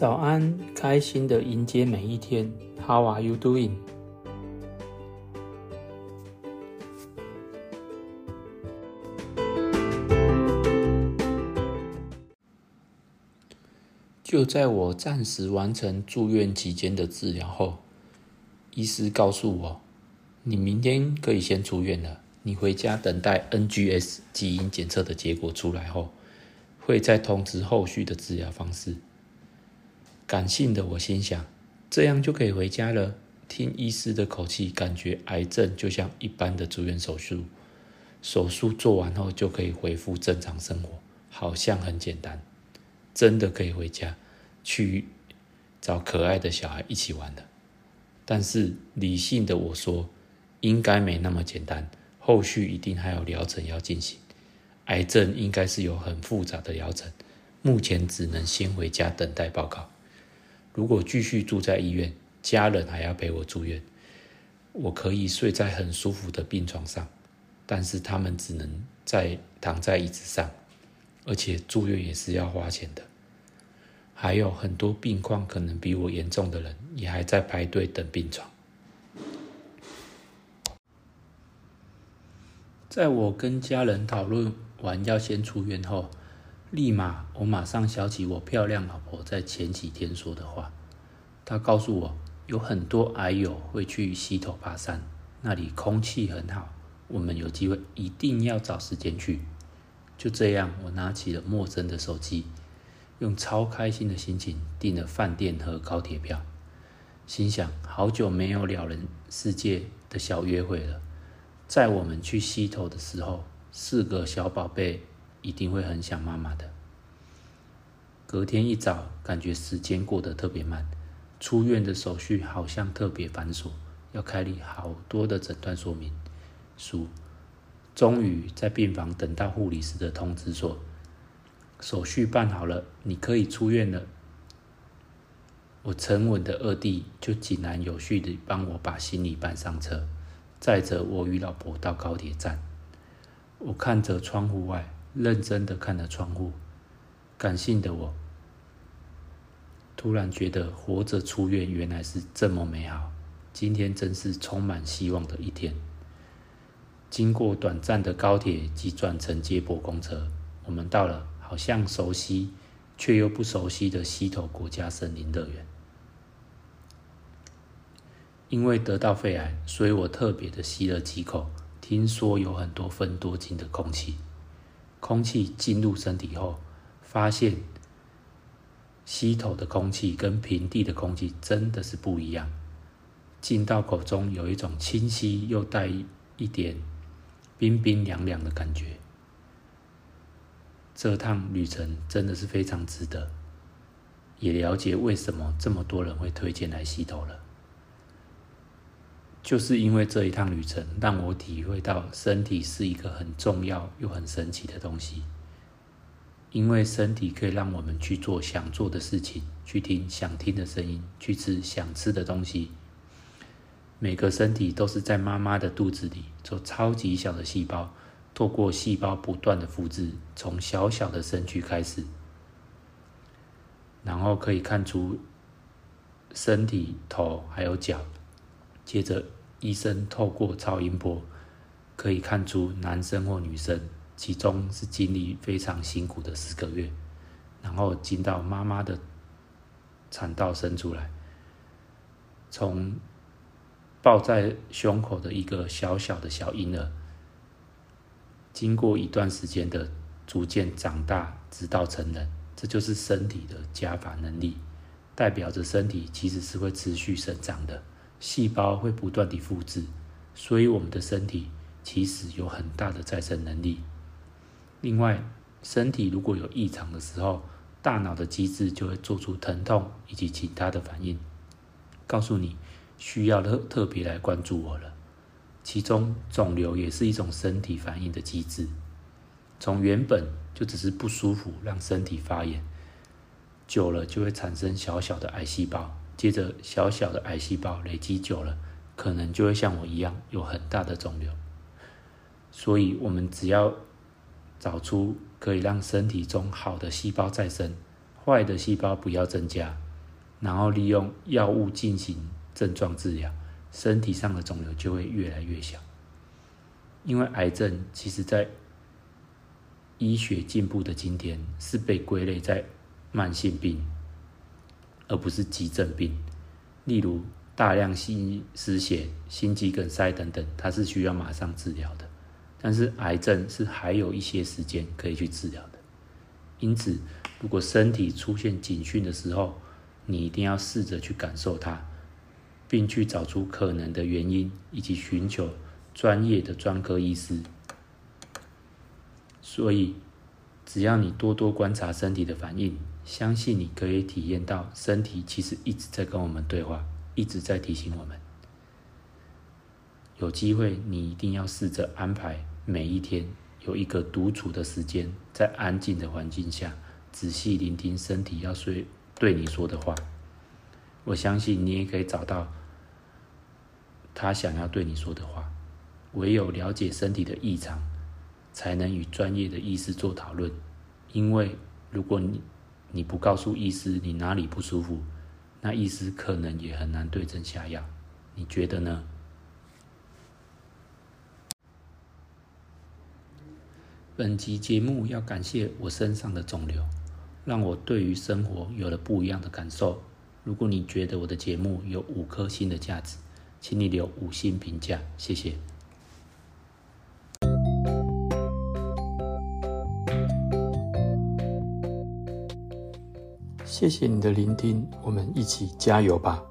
早安，开心的迎接每一天。How are you doing？就在我暂时完成住院期间的治疗后，医师告诉我，你明天可以先出院了。你回家等待 NGS 基因检测的结果出来后，会再通知后续的治疗方式。感性的我心想，这样就可以回家了。听医师的口气，感觉癌症就像一般的住院手术，手术做完后就可以恢复正常生活，好像很简单，真的可以回家去找可爱的小孩一起玩的。但是理性的我说，应该没那么简单，后续一定还有疗程要进行。癌症应该是有很复杂的疗程，目前只能先回家等待报告。如果继续住在医院，家人还要陪我住院，我可以睡在很舒服的病床上，但是他们只能在躺在椅子上，而且住院也是要花钱的。还有很多病况可能比我严重的人，也还在排队等病床。在我跟家人讨论完要先出院后。立马，我马上想起我漂亮老婆在前几天说的话。她告诉我，有很多矮友会去溪头爬山，那里空气很好，我们有机会一定要找时间去。就这样，我拿起了陌生的手机，用超开心的心情订了饭店和高铁票，心想好久没有了人世界的小约会了。在我们去溪头的时候，四个小宝贝。一定会很想妈妈的。隔天一早，感觉时间过得特别慢，出院的手续好像特别繁琐，要开立好多的诊断说明书。终于在病房等到护理师的通知说，手续办好了，你可以出院了。我沉稳的二弟就井然有序的帮我把行李搬上车，载着我与老婆到高铁站。我看着窗户外。认真的看着窗户，感性的我突然觉得活着出院原来是这么美好。今天真是充满希望的一天。经过短暂的高铁及转乘接驳公车，我们到了好像熟悉却又不熟悉的溪头国家森林乐园。因为得到肺癌，所以我特别的吸了几口，听说有很多分多金的空气。空气进入身体后，发现吸头的空气跟平地的空气真的是不一样。进到口中有一种清晰又带一点冰冰凉凉的感觉。这趟旅程真的是非常值得，也了解为什么这么多人会推荐来吸头了。就是因为这一趟旅程，让我体会到身体是一个很重要又很神奇的东西。因为身体可以让我们去做想做的事情，去听想听的声音，去吃想吃的东西。每个身体都是在妈妈的肚子里做超级小的细胞，透过细胞不断的复制，从小小的身躯开始，然后可以看出身体头还有脚。接着，医生透过超音波可以看出男生或女生，其中是经历非常辛苦的十个月，然后进到妈妈的产道生出来，从抱在胸口的一个小小的小婴儿，经过一段时间的逐渐长大，直到成人，这就是身体的加法能力，代表着身体其实是会持续生长的。细胞会不断地复制，所以我们的身体其实有很大的再生能力。另外，身体如果有异常的时候，大脑的机制就会做出疼痛以及其他的反应，告诉你需要特特别来关注我了。其中，肿瘤也是一种身体反应的机制，从原本就只是不舒服，让身体发炎，久了就会产生小小的癌细胞。接着，小小的癌细胞累积久了，可能就会像我一样有很大的肿瘤。所以，我们只要找出可以让身体中好的细胞再生，坏的细胞不要增加，然后利用药物进行症状治疗，身体上的肿瘤就会越来越小。因为癌症其实在医学进步的今天，是被归类在慢性病，而不是急症病。例如大量心失血、心肌梗塞等等，它是需要马上治疗的。但是癌症是还有一些时间可以去治疗的。因此，如果身体出现警讯的时候，你一定要试着去感受它，并去找出可能的原因，以及寻求专业的专科医师。所以，只要你多多观察身体的反应，相信你可以体验到身体其实一直在跟我们对话，一直在提醒我们。有机会，你一定要试着安排每一天有一个独处的时间，在安静的环境下，仔细聆听身体要说对你说的话。我相信你也可以找到他想要对你说的话。唯有了解身体的异常。才能与专业的医师做讨论，因为如果你你不告诉医师你哪里不舒服，那医师可能也很难对症下药。你觉得呢？本集节目要感谢我身上的肿瘤，让我对于生活有了不一样的感受。如果你觉得我的节目有五颗星的价值，请你留五星评价，谢谢。谢谢你的聆听，我们一起加油吧。